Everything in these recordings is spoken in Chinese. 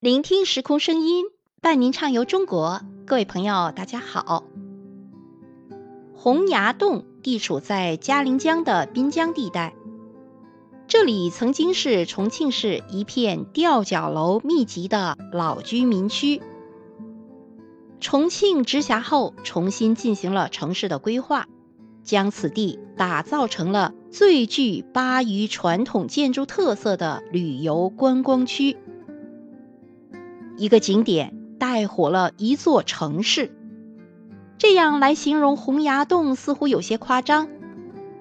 聆听时空声音，伴您畅游中国。各位朋友，大家好。洪崖洞地处在嘉陵江的滨江地带，这里曾经是重庆市一片吊脚楼密集的老居民区。重庆直辖后，重新进行了城市的规划，将此地打造成了最具巴渝传统建筑特色的旅游观光区。一个景点带火了一座城市，这样来形容洪崖洞似乎有些夸张，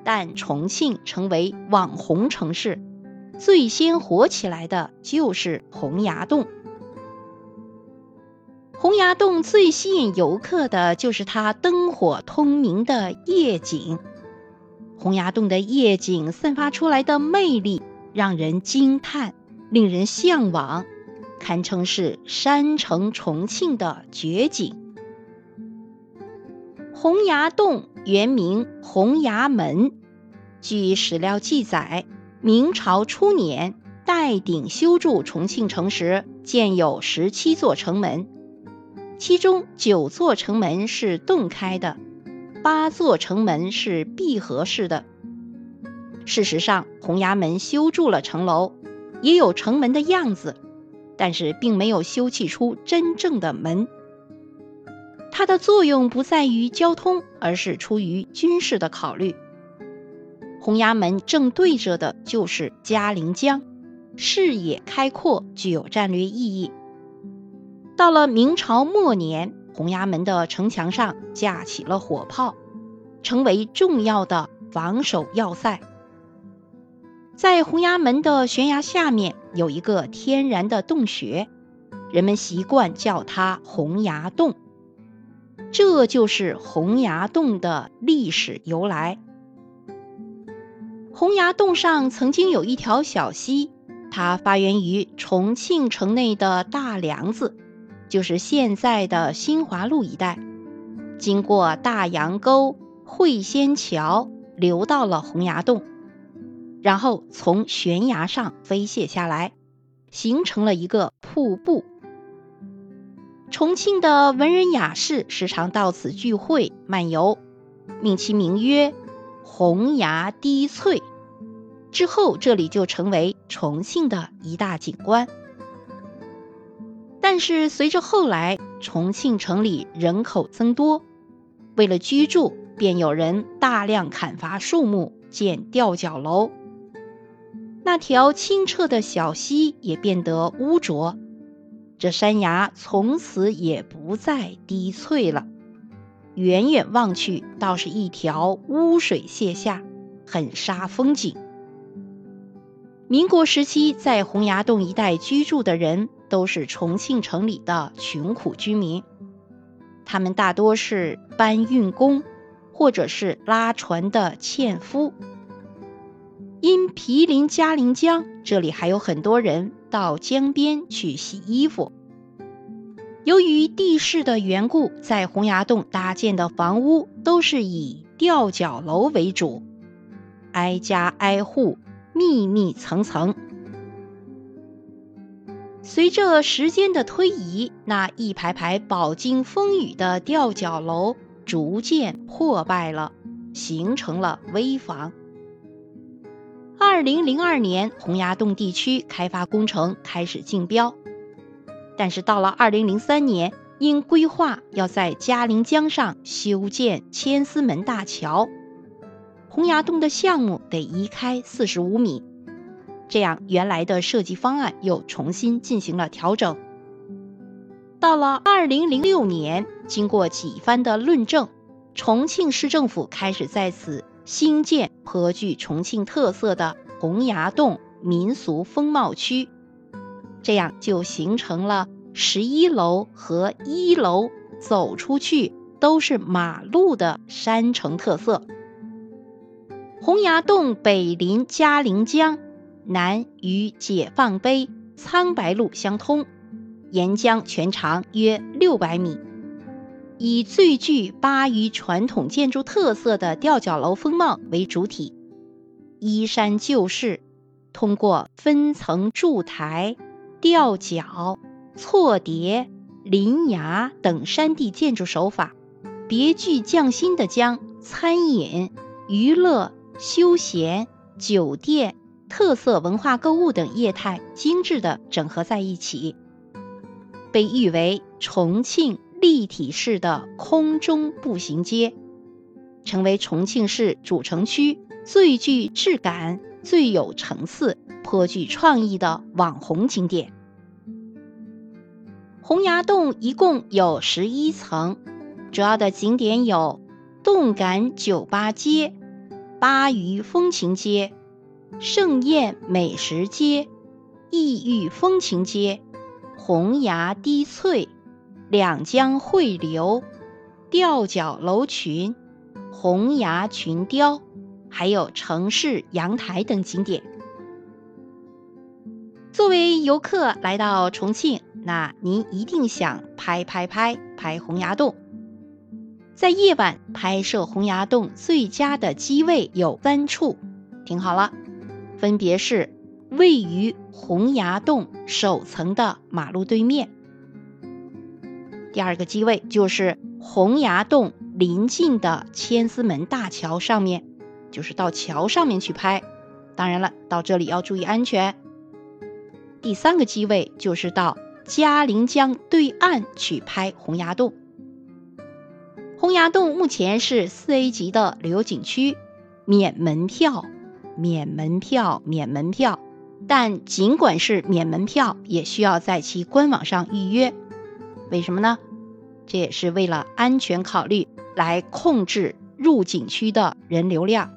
但重庆成为网红城市，最先火起来的就是洪崖洞。洪崖洞最吸引游客的就是它灯火通明的夜景，洪崖洞的夜景散发出来的魅力让人惊叹，令人向往。堪称是山城重庆的绝景。洪崖洞原名洪崖门，据史料记载，明朝初年代鼎修筑重庆城时，建有十七座城门，其中九座城门是洞开的，八座城门是闭合式的。事实上，洪崖门修筑了城楼，也有城门的样子。但是并没有修砌出真正的门，它的作用不在于交通，而是出于军事的考虑。洪崖门正对着的就是嘉陵江，视野开阔，具有战略意义。到了明朝末年，洪崖门的城墙上架起了火炮，成为重要的防守要塞。在洪崖门的悬崖下面有一个天然的洞穴，人们习惯叫它洪崖洞。这就是洪崖洞的历史由来。洪崖洞上曾经有一条小溪，它发源于重庆城内的大梁子，就是现在的新华路一带，经过大洋沟、会仙桥，流到了洪崖洞。然后从悬崖上飞泻下来，形成了一个瀑布。重庆的文人雅士时常到此聚会漫游，命其名曰“洪崖滴翠”。之后，这里就成为重庆的一大景观。但是，随着后来重庆城里人口增多，为了居住，便有人大量砍伐树木，建吊脚楼。那条清澈的小溪也变得污浊，这山崖从此也不再低翠了。远远望去，倒是一条污水泻下，很煞风景。民国时期，在洪崖洞一带居住的人，都是重庆城里的穷苦居民，他们大多是搬运工，或者是拉船的纤夫。因毗邻嘉陵江，这里还有很多人到江边去洗衣服。由于地势的缘故，在洪崖洞搭建的房屋都是以吊脚楼为主，挨家挨户，密密层层。随着时间的推移，那一排排饱经风雨的吊脚楼逐渐破败了，形成了危房。二零零二年，洪崖洞地区开发工程开始竞标，但是到了二零零三年，因规划要在嘉陵江上修建千厮门大桥，洪崖洞的项目得移开四十五米，这样原来的设计方案又重新进行了调整。到了二零零六年，经过几番的论证，重庆市政府开始在此。新建颇具重庆特色的洪崖洞民俗风貌区，这样就形成了十一楼和一楼走出去都是马路的山城特色。洪崖洞北临嘉陵江，南与解放碑苍白路相通，沿江全长约六百米。以最具巴渝传统建筑特色的吊脚楼风貌为主体，依山就势，通过分层筑台、吊脚、错叠、临崖等山地建筑手法，别具匠心的将餐饮、娱乐、休闲、酒店、特色文化购物等业态精致的整合在一起，被誉为重庆立体式的空中步行街，成为重庆市主城区最具质感、最有层次、颇具创意的网红景点。洪崖洞一共有十一层，主要的景点有动感酒吧街、巴渝风情街、盛宴美食街、异域风情街、洪崖滴翠、两江汇流、吊脚楼群、洪崖群雕，还有城市阳台等景点。作为游客来到重庆。那您一定想拍拍拍拍洪崖洞，在夜晚拍摄洪崖洞最佳的机位有三处，听好了，分别是位于洪崖洞首层的马路对面，第二个机位就是洪崖洞临近的千厮门大桥上面，就是到桥上面去拍，当然了，到这里要注意安全。第三个机位就是到。嘉陵江对岸去拍洪崖洞。洪崖洞目前是四 A 级的旅游景区，免门票，免门票，免门票。但尽管是免门票，也需要在其官网上预约。为什么呢？这也是为了安全考虑，来控制入景区的人流量。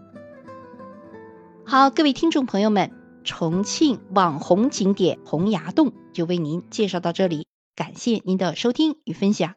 好，各位听众朋友们。重庆网红景点洪崖洞就为您介绍到这里，感谢您的收听与分享。